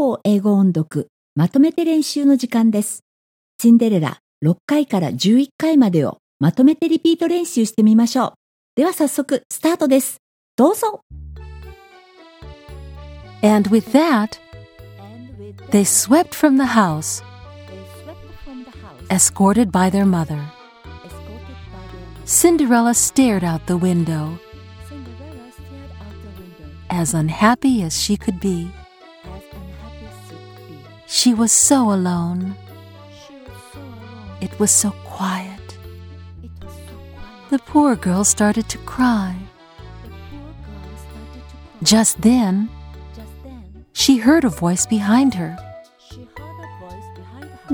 方英語音読まとめて練習の時間です。シンデレラ6回から11回までをまとめてリピート練習してみましょう。では早速スタートです。どうぞ And with that, they swept from the house, escorted by their mother. Cinderella stared out the window, as unhappy as she could be. She was so alone. It was so quiet. The poor girl started to cry. Just then, she heard a voice behind her.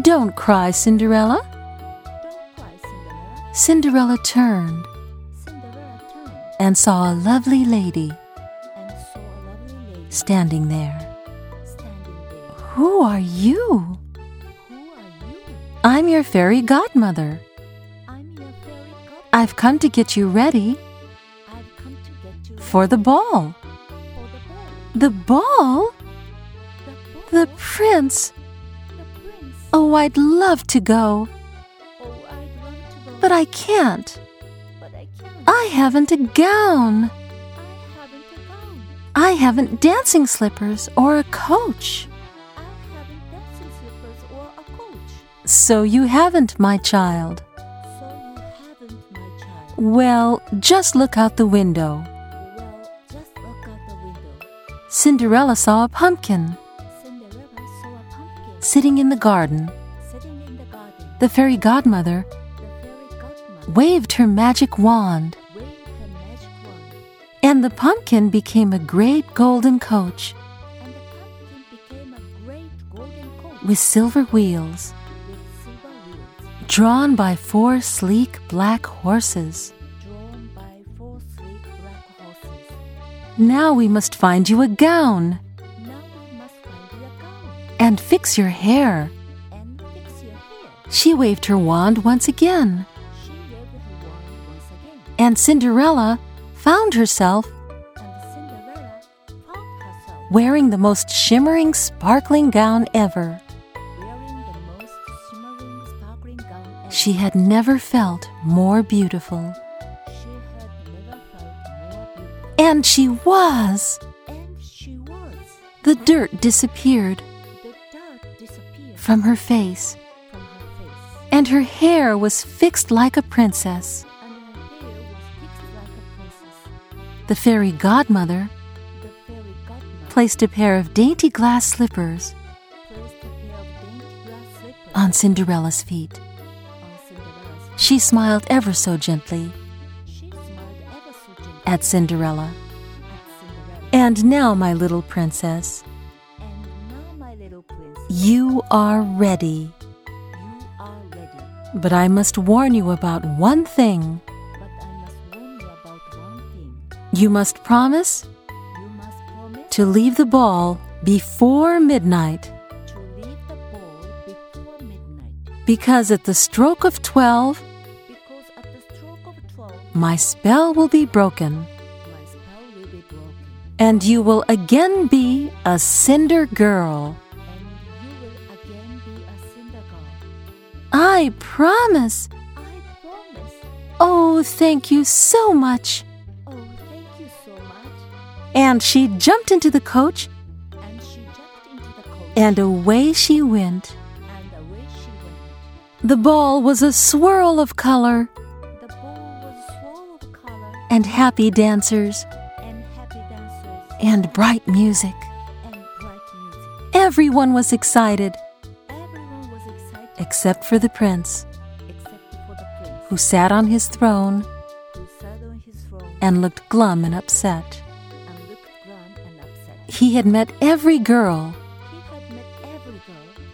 Don't cry, Cinderella. Cinderella turned and saw a lovely lady standing there. Who are you? I'm your fairy godmother. I've come to get you ready for the ball. The ball? The prince? Oh, I'd love to go, but I can't. I haven't a gown. I haven't dancing slippers or a coach. So you haven't, my child. Well, just look out the window. Cinderella saw a pumpkin sitting in the garden. The fairy godmother waved her magic wand, and the pumpkin became a great golden coach with silver wheels, drawn by four sleek black horses. Now we must find you a gown and fix your hair. She waved her wand once again, and Cinderella found herself wearing the most shimmering, sparkling gown ever. She had never felt more beautiful. And she was! The dirt disappeared from her face, and her hair was fixed like a princess. The fairy godmother placed a pair of dainty glass slippers on Cinderella's feet. She smiled ever so gently at Cinderella. And now, my little princess, you are ready. But I must warn you about one thing. You must promise to leave the ball before midnight, because at the stroke of twelve, my spell will be broken, and you will again be a cinder girl. I promise. Oh, thank you so much. And she jumped into the coach, and away she went. The ball was a swirl of color and happy dancers and bright music. Everyone was excited. Except for the prince, who sat on his throne and looked glum and upset. He had met every girl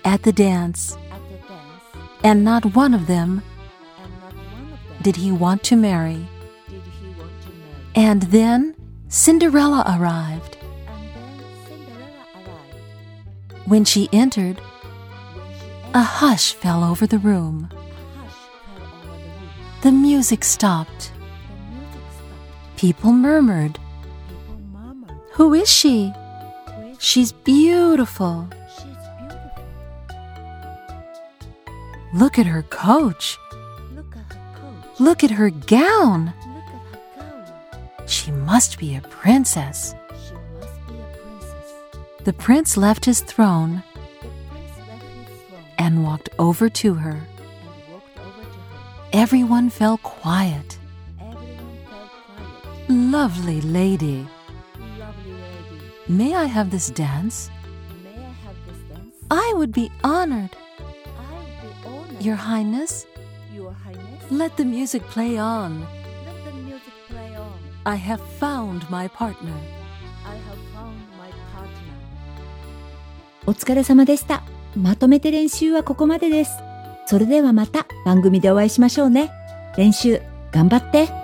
at the dance, and not one of them did he want to marry. And then Cinderella arrived. When she entered, a hush fell over the room. The music stopped. People murmured, Who is she? She's beautiful. Look at her coach. Look at her gown. She must be a princess. She must be a princess. The prince left his throne left his throne and walked over to her. over to her. Everyone fell quiet. Everyone felt quiet. Lovely lady, Lovely lady, may I have this dance? I have this dance? I would be honored. I would be honored. Your Highness, Your Highness, let the music play on. I have found my partner. I have found my partner. お疲れ様でした。まとめて練習はここまでです。それではまた番組でお会いしましょうね。練習頑張って。